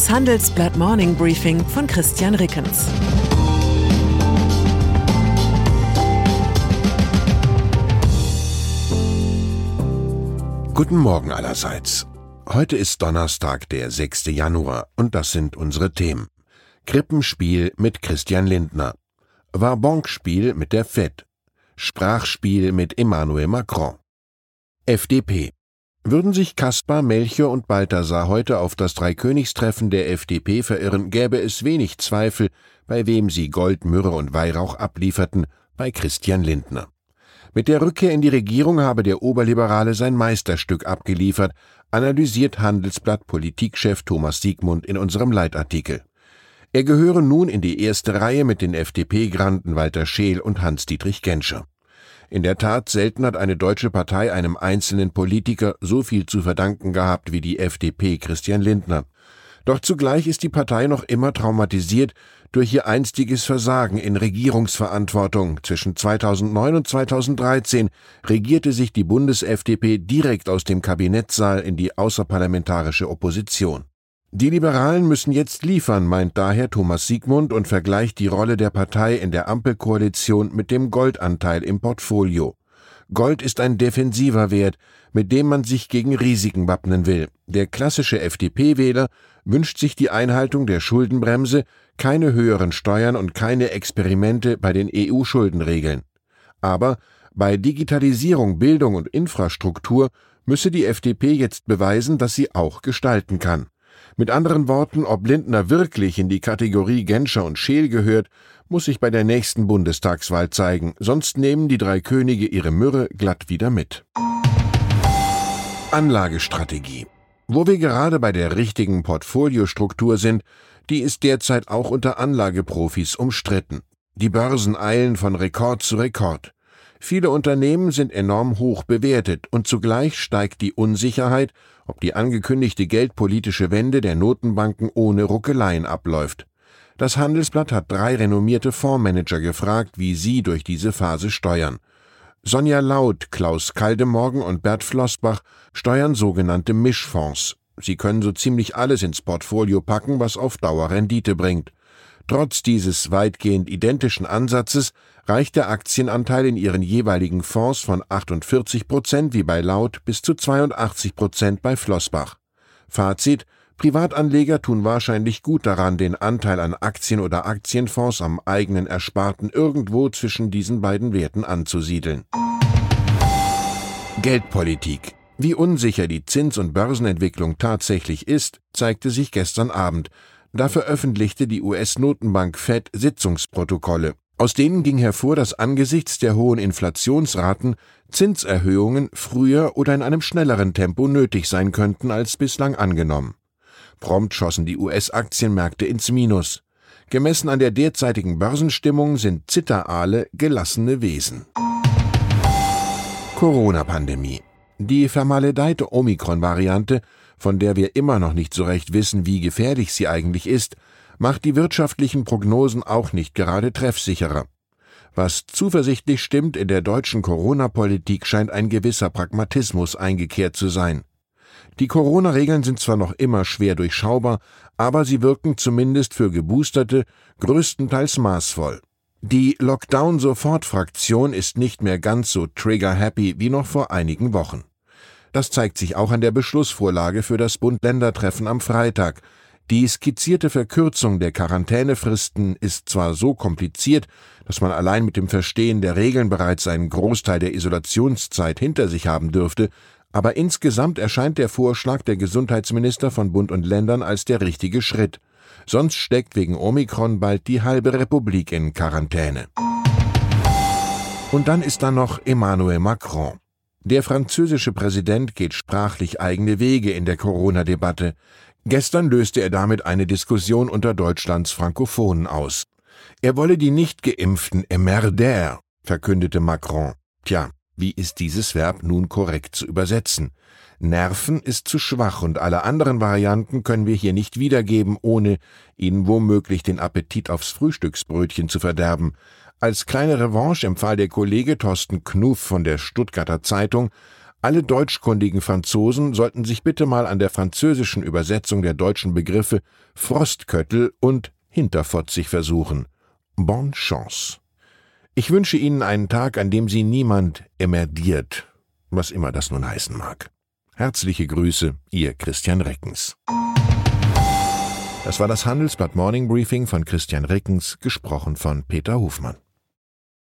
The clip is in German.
Das Handelsblatt Morning Briefing von Christian Rickens. Guten Morgen allerseits. Heute ist Donnerstag, der 6. Januar, und das sind unsere Themen. Krippenspiel mit Christian Lindner. Warbonspiel mit der FED. Sprachspiel mit Emmanuel Macron. FDP. Würden sich Kaspar, Melchior und Balthasar heute auf das Dreikönigstreffen der FDP verirren, gäbe es wenig Zweifel, bei wem sie Gold, Myrrhe und Weihrauch ablieferten, bei Christian Lindner. Mit der Rückkehr in die Regierung habe der Oberliberale sein Meisterstück abgeliefert, analysiert Handelsblatt Politikchef Thomas Siegmund in unserem Leitartikel. Er gehöre nun in die erste Reihe mit den FDP-Granden Walter Scheel und Hans-Dietrich Genscher. In der Tat, selten hat eine deutsche Partei einem einzelnen Politiker so viel zu verdanken gehabt wie die FDP Christian Lindner. Doch zugleich ist die Partei noch immer traumatisiert durch ihr einstiges Versagen in Regierungsverantwortung. Zwischen 2009 und 2013 regierte sich die Bundes-FDP direkt aus dem Kabinettssaal in die außerparlamentarische Opposition. Die Liberalen müssen jetzt liefern, meint daher Thomas Siegmund und vergleicht die Rolle der Partei in der Ampelkoalition mit dem Goldanteil im Portfolio. Gold ist ein defensiver Wert, mit dem man sich gegen Risiken wappnen will. Der klassische FDP-Wähler wünscht sich die Einhaltung der Schuldenbremse, keine höheren Steuern und keine Experimente bei den EU-Schuldenregeln. Aber bei Digitalisierung, Bildung und Infrastruktur müsse die FDP jetzt beweisen, dass sie auch gestalten kann. Mit anderen Worten, ob Lindner wirklich in die Kategorie Genscher und Scheel gehört, muss sich bei der nächsten Bundestagswahl zeigen, sonst nehmen die drei Könige ihre Myrrhe glatt wieder mit. Anlagestrategie. Wo wir gerade bei der richtigen Portfoliostruktur sind, die ist derzeit auch unter Anlageprofis umstritten. Die Börsen eilen von Rekord zu Rekord. Viele Unternehmen sind enorm hoch bewertet und zugleich steigt die Unsicherheit, ob die angekündigte geldpolitische Wende der Notenbanken ohne Ruckeleien abläuft. Das Handelsblatt hat drei renommierte Fondsmanager gefragt, wie sie durch diese Phase steuern. Sonja Laut, Klaus Kaldemorgen und Bert Flossbach steuern sogenannte Mischfonds. Sie können so ziemlich alles ins Portfolio packen, was auf Dauer Rendite bringt. Trotz dieses weitgehend identischen Ansatzes reicht der Aktienanteil in ihren jeweiligen Fonds von 48 Prozent wie bei Laut bis zu 82 Prozent bei Flossbach. Fazit Privatanleger tun wahrscheinlich gut daran, den Anteil an Aktien oder Aktienfonds am eigenen Ersparten irgendwo zwischen diesen beiden Werten anzusiedeln. Geldpolitik. Wie unsicher die Zins- und Börsenentwicklung tatsächlich ist, zeigte sich gestern Abend, da veröffentlichte die US-Notenbank Fed Sitzungsprotokolle. Aus denen ging hervor, dass angesichts der hohen Inflationsraten Zinserhöhungen früher oder in einem schnelleren Tempo nötig sein könnten als bislang angenommen. Prompt schossen die US-Aktienmärkte ins Minus. Gemessen an der derzeitigen Börsenstimmung sind Zitteraale gelassene Wesen. Corona-Pandemie. Die vermaledeite Omikron-Variante von der wir immer noch nicht so recht wissen, wie gefährlich sie eigentlich ist, macht die wirtschaftlichen Prognosen auch nicht gerade treffsicherer. Was zuversichtlich stimmt in der deutschen Corona-Politik scheint ein gewisser Pragmatismus eingekehrt zu sein. Die Corona-Regeln sind zwar noch immer schwer durchschaubar, aber sie wirken zumindest für Geboosterte größtenteils maßvoll. Die Lockdown-Sofort-Fraktion ist nicht mehr ganz so trigger-happy wie noch vor einigen Wochen. Das zeigt sich auch an der Beschlussvorlage für das Bund-Länder-Treffen am Freitag. Die skizzierte Verkürzung der Quarantänefristen ist zwar so kompliziert, dass man allein mit dem Verstehen der Regeln bereits einen Großteil der Isolationszeit hinter sich haben dürfte, aber insgesamt erscheint der Vorschlag der Gesundheitsminister von Bund und Ländern als der richtige Schritt. Sonst steckt wegen Omikron bald die halbe Republik in Quarantäne. Und dann ist da noch Emmanuel Macron. Der französische Präsident geht sprachlich eigene Wege in der Corona-Debatte. Gestern löste er damit eine Diskussion unter Deutschlands Frankophonen aus. Er wolle die nicht geimpften emmerder, verkündete Macron. Tja, wie ist dieses Verb nun korrekt zu übersetzen? Nerven ist zu schwach und alle anderen Varianten können wir hier nicht wiedergeben, ohne Ihnen womöglich den Appetit aufs Frühstücksbrötchen zu verderben. Als kleine Revanche empfahl der Kollege Thorsten Knuff von der Stuttgarter Zeitung, Alle deutschkundigen Franzosen sollten sich bitte mal an der französischen Übersetzung der deutschen Begriffe Frostköttel und Hinterfotzig versuchen. Bonne chance. Ich wünsche Ihnen einen Tag, an dem Sie niemand emerdiert, was immer das nun heißen mag. Herzliche Grüße, Ihr Christian Reckens. Das war das Handelsblatt Morning Briefing von Christian Reckens, gesprochen von Peter Hofmann.